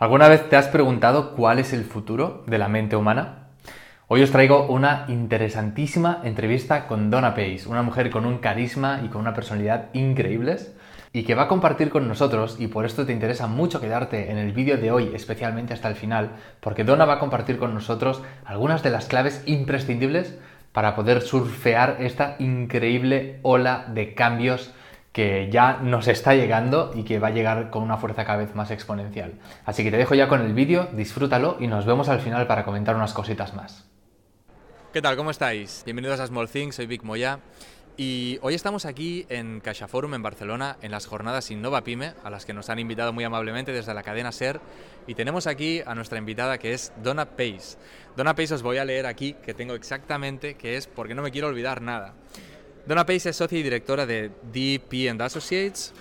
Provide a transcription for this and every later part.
¿Alguna vez te has preguntado cuál es el futuro de la mente humana? Hoy os traigo una interesantísima entrevista con Donna Pace, una mujer con un carisma y con una personalidad increíbles y que va a compartir con nosotros y por esto te interesa mucho quedarte en el vídeo de hoy, especialmente hasta el final, porque Donna va a compartir con nosotros algunas de las claves imprescindibles para poder surfear esta increíble ola de cambios que ya nos está llegando y que va a llegar con una fuerza cada vez más exponencial. Así que te dejo ya con el vídeo, disfrútalo y nos vemos al final para comentar unas cositas más. ¿Qué tal? ¿Cómo estáis? Bienvenidos a Small Things, soy Vic Moya y hoy estamos aquí en Caixa Forum en Barcelona en las jornadas Innova Pyme a las que nos han invitado muy amablemente desde la cadena SER y tenemos aquí a nuestra invitada que es Donna Pace. Donna Pace os voy a leer aquí que tengo exactamente que es porque no me quiero olvidar nada. Donna Pace es socia y directora de DP Associates,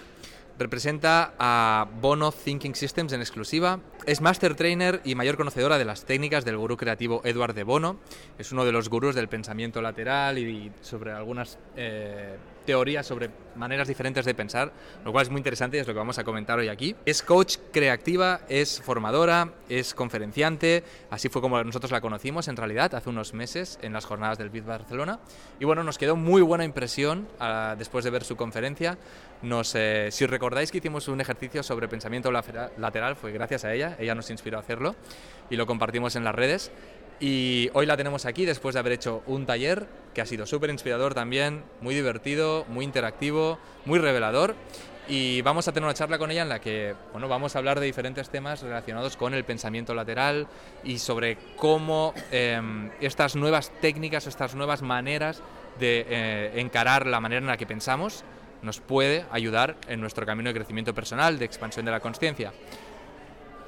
representa a Bono Thinking Systems en exclusiva, es Master Trainer y mayor conocedora de las técnicas del gurú creativo Edward de Bono, es uno de los gurús del pensamiento lateral y sobre algunas eh, teorías sobre maneras diferentes de pensar, lo cual es muy interesante y es lo que vamos a comentar hoy aquí. Es coach creativa, es formadora, es conferenciante, así fue como nosotros la conocimos en realidad hace unos meses en las jornadas del BIT Barcelona. Y bueno, nos quedó muy buena impresión uh, después de ver su conferencia. Nos, eh, si recordáis que hicimos un ejercicio sobre pensamiento lateral, fue gracias a ella, ella nos inspiró a hacerlo y lo compartimos en las redes. Y hoy la tenemos aquí después de haber hecho un taller que ha sido súper inspirador también, muy divertido, muy interactivo, muy revelador. Y vamos a tener una charla con ella en la que bueno, vamos a hablar de diferentes temas relacionados con el pensamiento lateral y sobre cómo eh, estas nuevas técnicas, estas nuevas maneras de eh, encarar la manera en la que pensamos nos puede ayudar en nuestro camino de crecimiento personal, de expansión de la conciencia.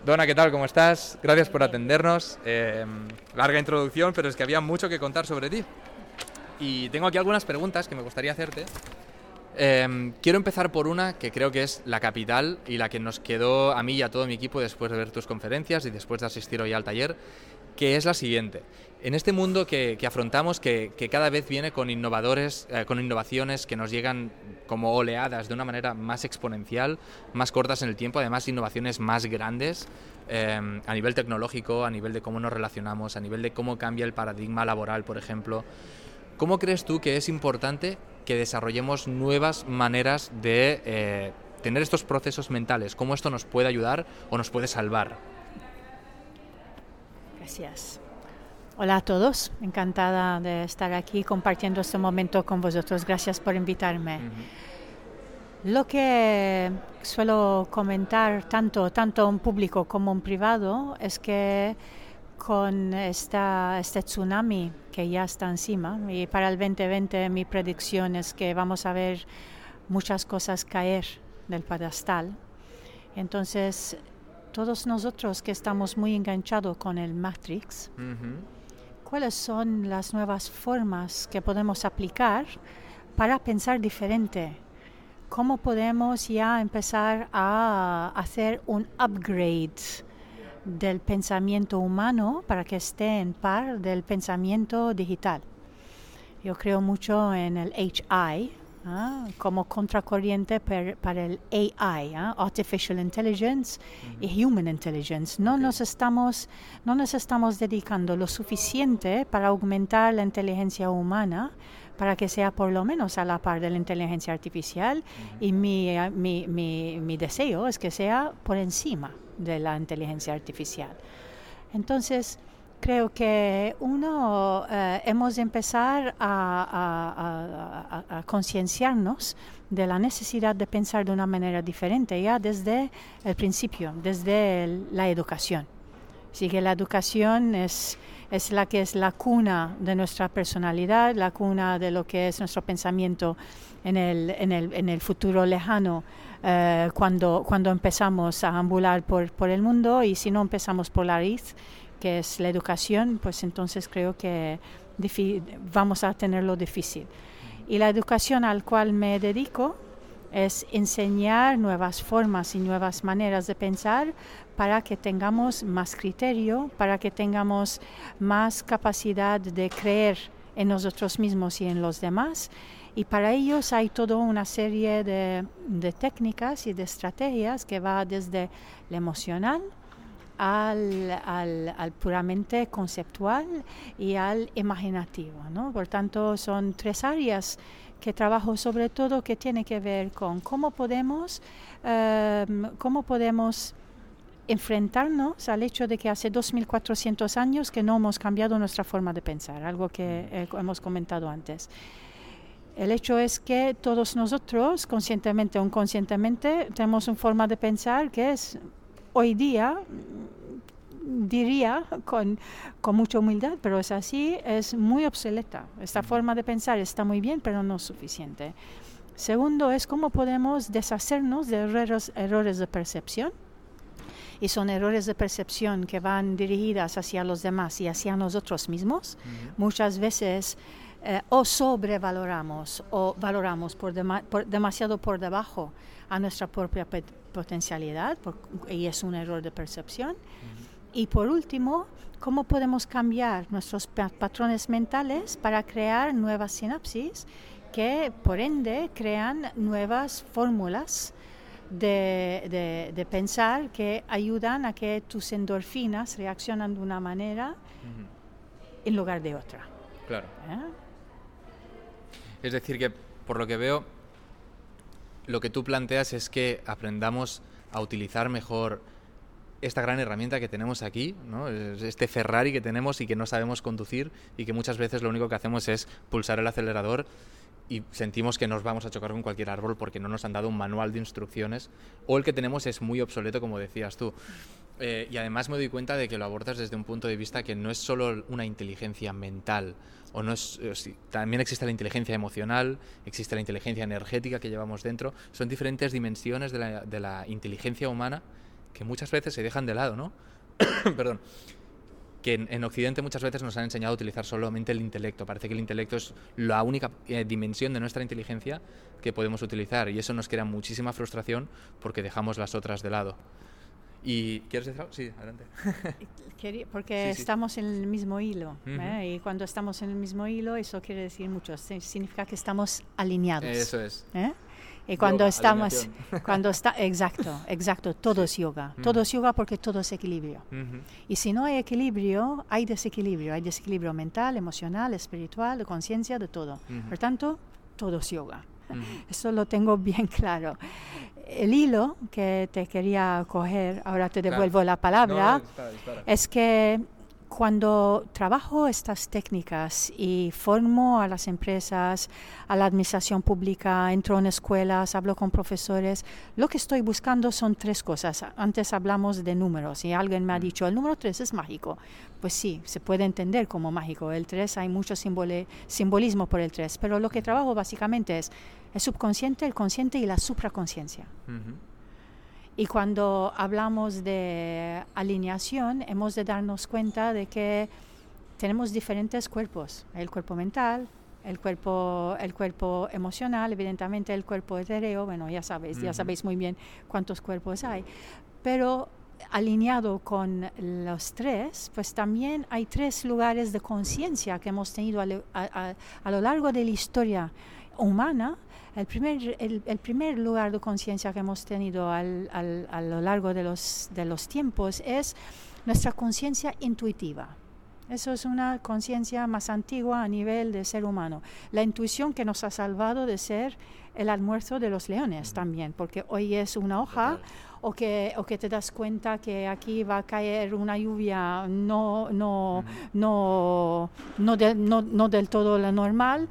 Dona, ¿qué tal? ¿Cómo estás? Gracias por atendernos. Eh, larga introducción, pero es que había mucho que contar sobre ti. Y tengo aquí algunas preguntas que me gustaría hacerte. Eh, quiero empezar por una que creo que es la capital y la que nos quedó a mí y a todo mi equipo después de ver tus conferencias y después de asistir hoy al taller, que es la siguiente. En este mundo que, afrontamos, que, que, cada vez viene con innovadores, eh, con innovaciones que nos llegan como oleadas de una manera más exponencial, más cortas en el tiempo, además innovaciones más grandes eh, a nivel tecnológico, a nivel de cómo nos relacionamos, a nivel de cómo cambia el paradigma laboral, por ejemplo. ¿Cómo crees tú que es importante que desarrollemos nuevas maneras de eh, tener estos procesos mentales? ¿Cómo esto nos puede ayudar o nos puede salvar? Gracias. Hola a todos, encantada de estar aquí compartiendo este momento con vosotros. Gracias por invitarme. Uh -huh. Lo que suelo comentar tanto, tanto en público como en privado es que con esta, este tsunami que ya está encima y para el 2020 mi predicción es que vamos a ver muchas cosas caer del pedestal. Entonces, todos nosotros que estamos muy enganchados con el Matrix, uh -huh. ¿cuáles son las nuevas formas que podemos aplicar para pensar diferente? ¿Cómo podemos ya empezar a hacer un upgrade del pensamiento humano para que esté en par del pensamiento digital? Yo creo mucho en el HI, ¿Ah? como contracorriente per, para el AI, ¿ah? Artificial Intelligence uh -huh. y Human Intelligence. No, okay. nos estamos, no nos estamos dedicando lo suficiente para aumentar la inteligencia humana para que sea por lo menos a la par de la inteligencia artificial uh -huh. y mi, mi, mi, mi deseo es que sea por encima de la inteligencia artificial. Entonces, creo que uno eh, hemos de empezar a, concienciarnos de la necesidad de pensar de una manera diferente ya desde el principio, desde la educación. Así que la educación es, es la que es la cuna de nuestra personalidad, la cuna de lo que es nuestro pensamiento en el, en el, en el futuro lejano. Eh, cuando, cuando empezamos a ambular por, por el mundo y si no empezamos por la raíz, que es la educación, pues entonces creo que vamos a tenerlo difícil. Y la educación al cual me dedico es enseñar nuevas formas y nuevas maneras de pensar para que tengamos más criterio, para que tengamos más capacidad de creer en nosotros mismos y en los demás. Y para ellos hay toda una serie de, técnicas y de estrategias que va desde lo emocional, al, al, puramente conceptual y al imaginativo. ¿no? Por tanto, son tres áreas que trabajo sobre todo que tiene que ver con cómo podemos, em, cómo podemos enfrentarnos al hecho de que hace 2.400 años que no hemos cambiado nuestra forma de pensar, algo que eh, hemos comentado antes. El hecho es que todos nosotros, conscientemente o inconscientemente, tenemos una forma de pensar que es hoy día, diría con, con, mucha humildad, pero es así, es muy obsoleta. Esta forma de pensar está muy bien, pero no es suficiente. Segundo es cómo podemos deshacernos de errores, errores de percepción. Y son errores de percepción que van dirigidas hacia los demás y hacia nosotros mismos. Muchas veces eh, o sobrevaloramos o valoramos por, demasiado por debajo a nuestra propia potencialidad y es un error de percepción. Y por último, ¿cómo podemos cambiar nuestros patrones mentales para crear nuevas sinapsis que por ende crean nuevas fórmulas de, pensar que ayudan a que tus endorfinas reaccionen de una manera en lugar de otra? Claro. ¿Eh? Es decir, que por lo que veo, lo que tú planteas es que aprendamos a utilizar mejor esta gran herramienta que tenemos aquí, ¿no? este Ferrari que tenemos y que no sabemos conducir y que muchas veces lo único que hacemos es pulsar el acelerador y sentimos que nos vamos a chocar con cualquier árbol porque no nos han dado un manual de instrucciones o el que tenemos es muy obsoleto como decías tú. Eh, y además me doy cuenta de que lo abordas desde un punto de vista que no es solo una inteligencia mental, o no es, eh, también existe la inteligencia emocional, existe la inteligencia energética que llevamos dentro, son diferentes dimensiones de la, de la inteligencia humana que muchas veces se dejan de lado, ¿no? Perdón. Que en, Occidente muchas veces nos han enseñado a utilizar solamente el intelecto. Parece que el intelecto es la única eh, dimensión de nuestra inteligencia que podemos utilizar y eso nos crea muchísima frustración porque dejamos las otras de lado. ¿Y quieres decir algo? Sí, adelante. Porque estamos en el mismo hilo. ¿eh? Y cuando estamos en el mismo hilo, eso quiere decir mucho. Significa que estamos alineados. Eso es. ¿eh? Y cuando estamos, cuando está, exacto, exacto, todo es yoga. Todo es yoga porque todo es equilibrio. Y si no hay equilibrio, hay desequilibrio. Hay desequilibrio mental, emocional, espiritual, de conciencia, de todo. Por tanto, todo es yoga. Eso lo tengo bien claro. El hilo que te quería coger, ahora te devuelvo la palabra, es que cuando trabajo estas técnicas y formo a las empresas, a la administración pública, entro en escuelas, hablo con profesores, lo que estoy buscando son tres cosas. Antes hablamos de números y alguien me ha mm. dicho, el número tres es mágico. Pues sí, se puede entender como mágico. El tres hay mucho simbolismo por el tres, pero lo que trabajo básicamente es el subconsciente, el consciente y la supraconciencia. Y cuando hablamos de alineación, hemos de darnos cuenta de que tenemos diferentes cuerpos, el cuerpo mental, el cuerpo, el cuerpo emocional, evidentemente el cuerpo etéreo, bueno, ya sabéis, ya sabéis muy bien cuántos cuerpos hay, pero alineado con los tres, pues también hay tres lugares de conciencia que hemos tenido a, lo largo de la historia humana el primer, el, primer lugar de conciencia que hemos tenido al, a lo largo de los, de los tiempos es nuestra conciencia intuitiva. Eso es una conciencia más antigua a nivel de ser humano. La intuición que nos ha salvado de ser el almuerzo de los leones también, porque hoy es una hoja o que, o que te das cuenta que aquí va a caer una lluvia no, no, no, no, no, no del todo la normal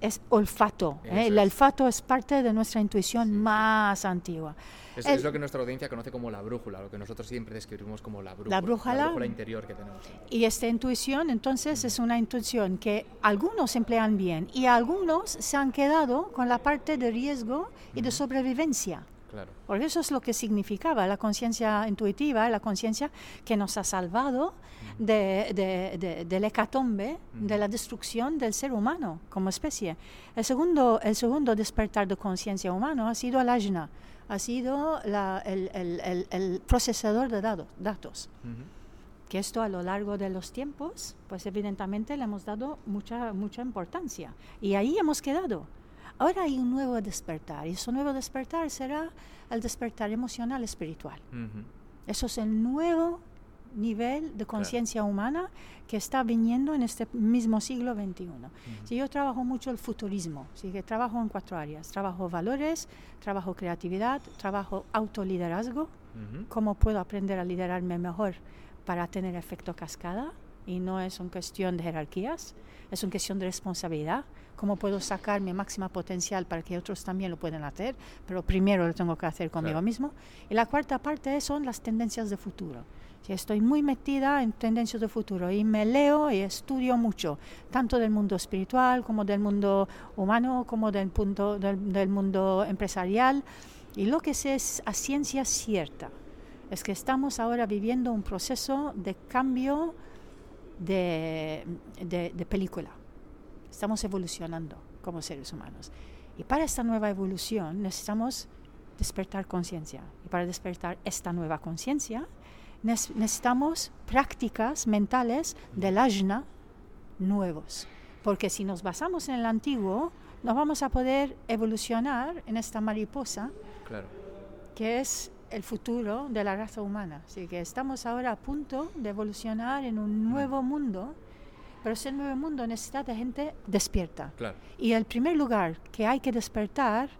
es olfato. ¿eh? El olfato es parte de nuestra intuición más antigua. Es, lo que nuestra audiencia conoce como la brújula, lo que nosotros siempre describimos como la brújula. La brújula, interior que tenemos. Y esta intuición, entonces, es una intuición que algunos emplean bien y algunos se han quedado con la parte de riesgo y de sobrevivencia. Porque eso es lo que significaba la conciencia intuitiva, la conciencia que nos ha salvado de, del hecatombe, de la destrucción del ser humano como especie. El segundo, el segundo despertar de conciencia humano ha sido el ajna, ha sido el, procesador de datos. Que esto a lo largo de los tiempos, pues evidentemente le hemos dado mucha, mucha importancia. Y ahí hemos quedado. Ahora hay un nuevo despertar y ese nuevo despertar será el despertar emocional espiritual. Eso es el nuevo nivel de conciencia humana que está viniendo en este mismo siglo XXI. si yo trabajo mucho el futurismo, ¿sí? que trabajo en cuatro áreas. Trabajo valores, trabajo creatividad, trabajo autoliderazgo, cómo puedo aprender a liderarme mejor para tener efecto cascada y no es una cuestión de jerarquías, es una cuestión de responsabilidad. ¿Cómo puedo sacar mi máxima potencial para que otros también lo puedan hacer? Pero primero lo tengo que hacer conmigo mismo. Y la cuarta parte son las tendencias de futuro. Si estoy muy metida en tendencias de futuro y me leo y estudio mucho, tanto del mundo espiritual como del mundo humano, como del, punto, del, del mundo empresarial. Y lo que sé es a ciencia cierta es que estamos ahora viviendo un proceso de cambio de, de, película. Estamos evolucionando como seres humanos. Y para esta nueva evolución necesitamos despertar conciencia. Y para despertar esta nueva conciencia necesitamos prácticas mentales del ajna nuevos. Porque si nos basamos en el antiguo, no vamos a poder evolucionar en esta mariposa, que es el futuro de la raza humana. Así que estamos ahora a punto de evolucionar en un nuevo mundo, pero ese nuevo mundo necesita de gente despierta. Y el primer lugar que hay que despertar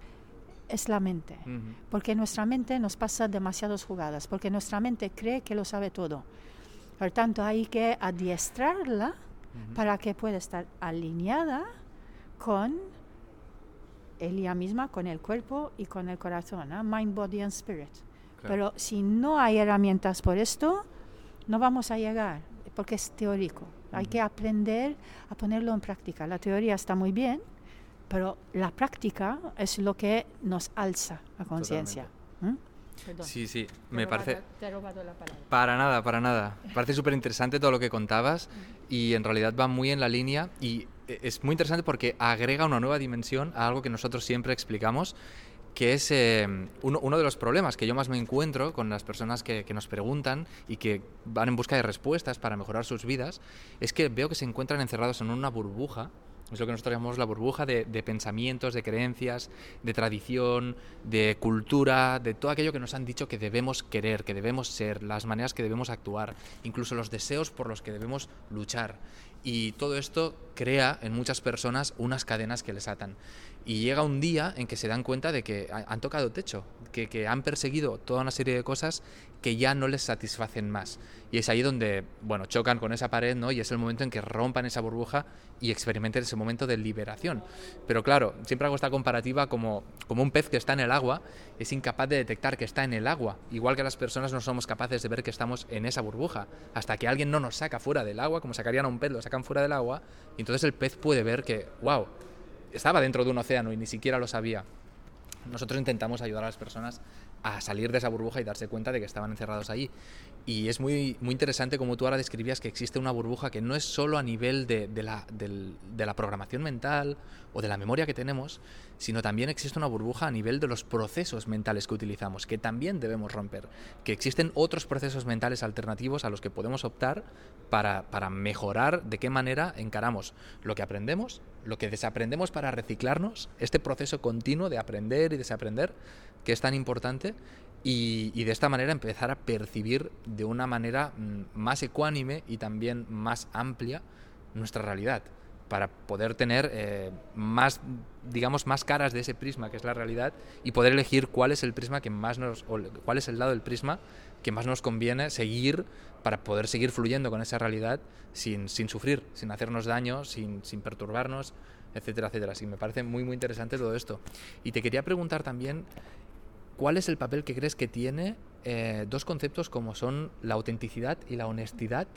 es la mente, porque nuestra mente nos pasa demasiadas jugadas, porque nuestra mente cree que lo sabe todo. Por tanto, hay que adiestrarla para que pueda estar alineada con ella misma, con el cuerpo y con el corazón, mind, body and spirit. Pero si no hay herramientas por esto, no vamos a llegar, porque es teórico. Hay que aprender a ponerlo en práctica. La teoría está muy bien, pero la práctica es lo que nos alza la conciencia. ¿Mm? Sí, sí, me parece... te he robado la palabra. Para nada, para nada. Parece súper interesante todo lo que contabas y en realidad va muy en la línea y e, es muy interesante porque agrega una nueva dimensión a algo que nosotros siempre explicamos que es eh, uno, de los problemas que yo más me encuentro con las personas que, nos preguntan y que van en busca de respuestas para mejorar sus vidas, es que veo que se encuentran encerrados en una burbuja, es lo que nosotros llamamos la burbuja de pensamientos, de creencias, de tradición, de cultura, de todo aquello que nos han dicho que debemos querer, que debemos ser, las maneras que debemos actuar, incluso los deseos por los que debemos luchar. Y todo esto crea en muchas personas unas cadenas que les atan. Y llega un día en que se dan cuenta de que han tocado techo, que, que, han perseguido toda una serie de cosas que ya no les satisfacen más. Y es ahí donde, bueno, chocan con esa pared, ¿no? Y es el momento en que rompan esa burbuja y experimenten ese momento de liberación. Pero claro, siempre hago esta comparativa como, como un pez que está en el agua, es incapaz de detectar que está en el agua, igual que las personas no somos capaces de ver que estamos en esa burbuja, hasta que alguien no nos saca fuera del agua, como sacarían a un pez, fuera del agua, y entonces el pez puede ver que, wow, estaba dentro de un océano y ni siquiera lo sabía. Nosotros intentamos ayudar a las personas a salir de esa burbuja y darse cuenta de que estaban encerrados ahí. Y es muy, muy interesante como tú ahora describías que existe una burbuja que no es solo a nivel de, la, de, la, programación mental o de la memoria que tenemos, sino también existe una burbuja a nivel de los procesos mentales que utilizamos, que también debemos romper. Que existen otros procesos mentales alternativos a los que podemos optar para, para mejorar de qué manera encaramos lo que aprendemos, lo que desaprendemos para reciclarnos, este proceso continuo de aprender y desaprender, que es tan importante, y, de esta manera empezar a percibir de una manera mm, más ecuánime y también más amplia nuestra realidad para poder tener eh, más digamos más caras de ese prisma que es la realidad y poder elegir cuál es el prisma que más nos o cuál es el lado del prisma que más nos conviene seguir para poder seguir fluyendo con esa realidad sin, sin sufrir, sin hacernos daño, sin, sin perturbarnos, etcétera, etcétera. Así me parece muy muy interesante todo esto. Y te quería preguntar también ¿Cuál es el papel que crees que tiene eh, dos conceptos como son la autenticidad y la honestidad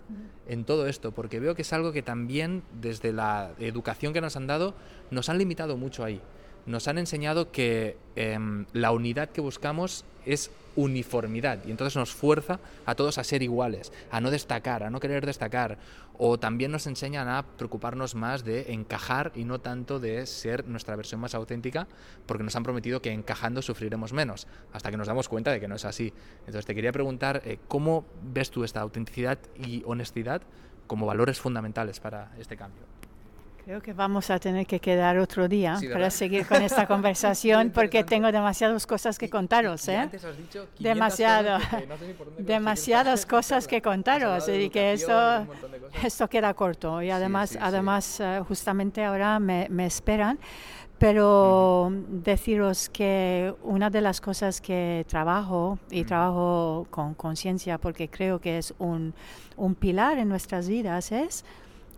en todo esto? Porque veo que es algo que también desde la educación que nos han dado nos han limitado mucho ahí nos han enseñado que em, la unidad que buscamos es uniformidad y entonces nos fuerza a todos a ser iguales, a no destacar, a no querer destacar o también nos enseñan a preocuparnos más de encajar y no tanto de ser nuestra versión más auténtica porque nos han prometido que encajando sufriremos menos hasta que nos damos cuenta de que no es así. Entonces te quería preguntar eh, cómo ves tú esta autenticidad y honestidad como valores fundamentales para este cambio. Creo que vamos a tener que quedar otro día para seguir con esta conversación porque tengo demasiadas cosas que contaros, ¿eh? Demasiado, demasiadas cosas que contaros y que esto, esto queda corto y además, además eh, justamente ahora me, me esperan. Pero deciros que una de las cosas que trabajo y trabajo con conciencia porque creo que es un, un pilar en nuestras vidas es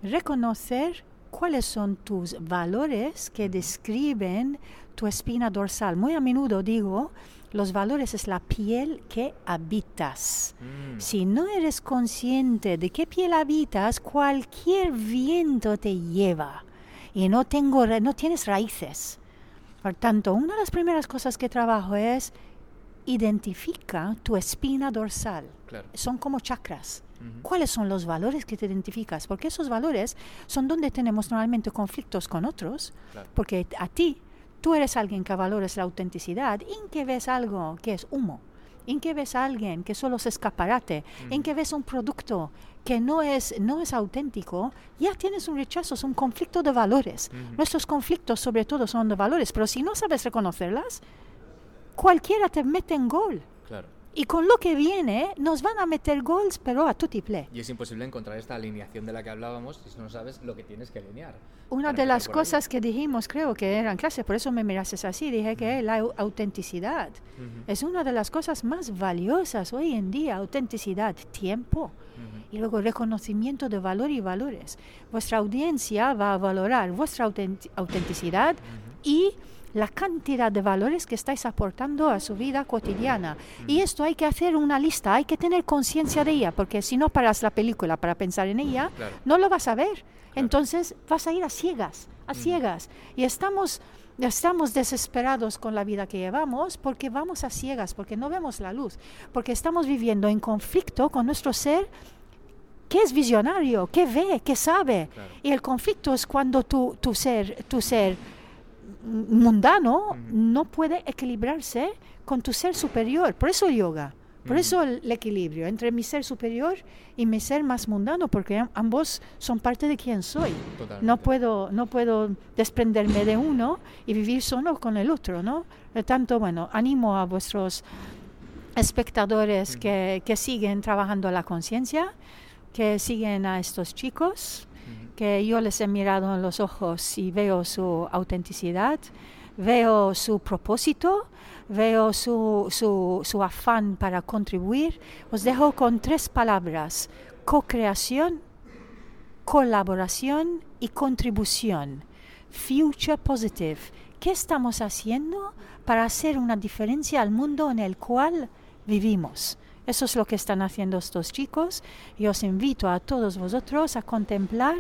reconocer cuáles son tus valores que describen tu espina dorsal. Muy a menudo digo, los valores es la piel que habitas. Mm. Si no eres consciente de qué piel habitas, cualquier viento te lleva y no, tengo, no tienes raíces. Por tanto, una de las primeras cosas que trabajo es identifica tu espina dorsal. Son como chakras. ¿Cuáles son los valores que te identificas? Porque esos valores son donde tenemos normalmente conflictos con otros, porque a ti, tú eres alguien que valores la autenticidad, en que ves algo que es humo, en que ves a alguien que solo es escaparate, en que ves un producto que no es, no es auténtico, ya tienes un rechazo, es un conflicto de valores. Nuestros conflictos sobre todo son de valores, pero si no sabes reconocerlas, cualquiera te mete en gol. Y con lo que viene, nos van a meter gols, pero a tutiple. Y es imposible encontrar esta alineación de la que hablábamos si no sabes lo que tienes que alinear. Una de las cosas que dijimos, creo que era en clase, por eso me miraste así, dije que la autenticidad es una de las cosas más valiosas hoy en día. Autenticidad, tiempo. Y luego reconocimiento de valor y valores. Vuestra audiencia va a valorar vuestra autenticidad y la cantidad de valores que estáis aportando a su vida cotidiana. Y esto hay que hacer una lista, hay que tener conciencia de ella, porque si no paras la película para pensar en ella, no lo vas a ver. Entonces vas a ir a ciegas, a ciegas. Y estamos, estamos desesperados con la vida que llevamos porque vamos a ciegas, porque no vemos la luz, porque estamos viviendo en conflicto con nuestro ser que es visionario, que ve, que sabe. Y el conflicto es cuando tu, tu ser, tu ser mundano no puede equilibrarse con tu ser superior. Por eso el yoga, por eso el, equilibrio entre mi ser superior y mi ser más mundano, porque ambos son parte de quien soy. No puedo, no puedo desprenderme de uno y vivir solo con el otro, ¿no? Por tanto, bueno, animo a vuestros espectadores que, que siguen trabajando la conciencia, que siguen a estos chicos, que yo les he mirado en los ojos y veo su autenticidad, veo su propósito, veo su, su, su afán para contribuir. Os dejo con tres palabras, co-creación, colaboración y contribución. Future Positive. ¿Qué estamos haciendo para hacer una diferencia al mundo en el cual vivimos? Eso es lo que están haciendo estos chicos y os invito a todos vosotros a contemplar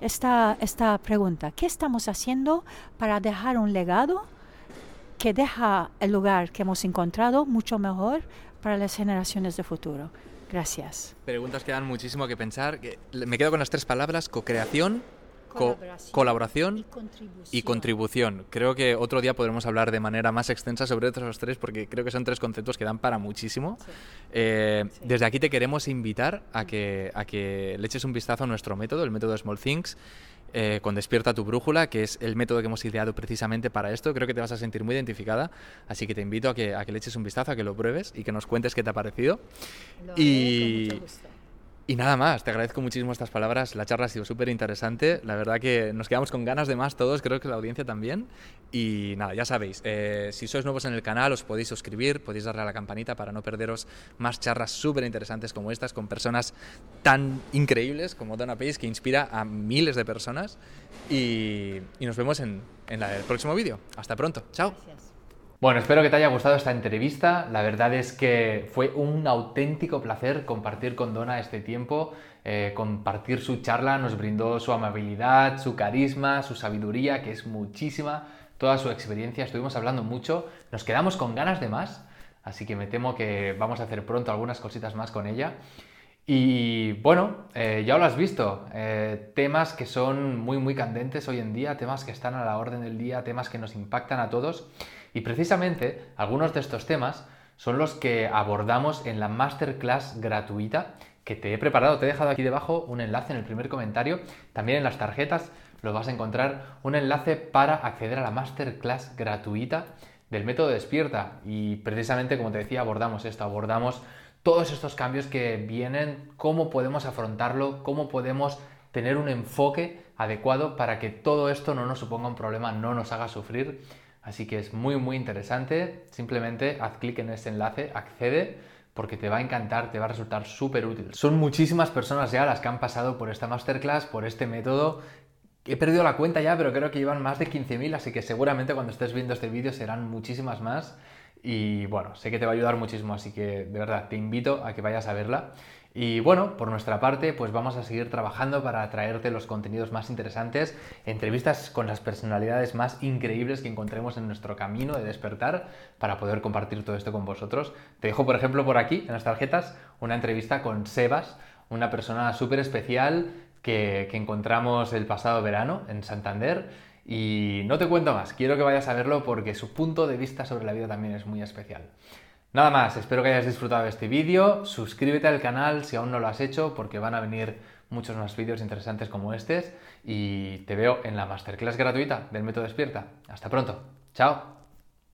esta, esta pregunta. ¿Qué estamos haciendo para dejar un legado que deja el lugar que hemos encontrado mucho mejor para las generaciones de futuro? Gracias. Preguntas que dan muchísimo que pensar. Me quedo con las tres palabras, co-creación, colaboración, y, contribución. Creo que otro día podremos hablar de manera más extensa sobre otros tres porque creo que son tres conceptos que dan para muchísimo. Eh, desde aquí te queremos invitar a que, a que le eches un vistazo a nuestro método, el método Small Things. Eh, con Despierta tu Brújula, que es el método que hemos ideado precisamente para esto. Creo que te vas a sentir muy identificada, así que te invito a que, a que le eches un vistazo, a que lo pruebes y que nos cuentes qué te ha parecido. y, y nada más, te agradezco muchísimo estas palabras. La charla ha sido súper interesante. La verdad que nos quedamos con ganas de más todos, creo que la audiencia también. Y nada, ya sabéis, eh, si sois nuevos en el canal os podéis suscribir, podéis darle a la campanita para no perderos más charlas súper interesantes como estas con personas tan increíbles como Donna Pace que inspira a miles de personas. Y, nos vemos en, el próximo vídeo. Hasta pronto. Chao. Bueno, espero que te haya gustado esta entrevista. La verdad es que fue un auténtico placer compartir con Donna este tiempo, eh, compartir su charla, nos brindó su amabilidad, su carisma, su sabiduría, que es muchísima, toda su experiencia. Estuvimos hablando mucho, nos quedamos con ganas de más, así que me temo que vamos a hacer pronto algunas cositas más con ella. Y bueno, eh, ya lo has visto, eh, temas que son muy muy candentes hoy en día, temas que están a la orden del día, temas que nos impactan a todos. Y precisamente algunos de estos temas son los que abordamos en la masterclass gratuita que te he preparado. Te he dejado aquí debajo un enlace en el primer comentario. También en las tarjetas lo vas a encontrar un enlace para acceder a la masterclass gratuita del método despierta. Y precisamente, como te decía, abordamos esto, abordamos todos estos cambios que vienen, cómo podemos afrontarlo, cómo podemos tener un enfoque adecuado para que todo esto no nos suponga un problema, no nos haga sufrir. Así que es muy muy interesante. Simplemente haz clic en ese enlace, accede porque te va a encantar, te va a resultar súper útil. Son muchísimas personas ya las que han pasado por esta masterclass, por este método. He perdido la cuenta ya, pero creo que llevan más de 15.000, así que seguramente cuando estés viendo este vídeo serán muchísimas más. Y bueno, sé que te va a ayudar muchísimo, así que de verdad te invito a que vayas a verla. Y bueno, por nuestra parte, pues vamos a seguir trabajando para traerte los contenidos más interesantes, entrevistas con las personalidades más increíbles que encontremos en nuestro camino de despertar para poder compartir todo esto con vosotros. Te dejo, por ejemplo, por aquí, en las tarjetas, una entrevista con Sebas, una persona súper especial que, que encontramos el pasado verano en Santander. Y no te cuento más, quiero que vayas a verlo porque su punto de vista sobre la vida también es muy especial. Nada más, espero que hayas disfrutado de este vídeo, suscríbete al canal si aún no lo has hecho porque van a venir muchos más vídeos interesantes como este y te veo en la masterclass gratuita del método despierta. Hasta pronto, chao.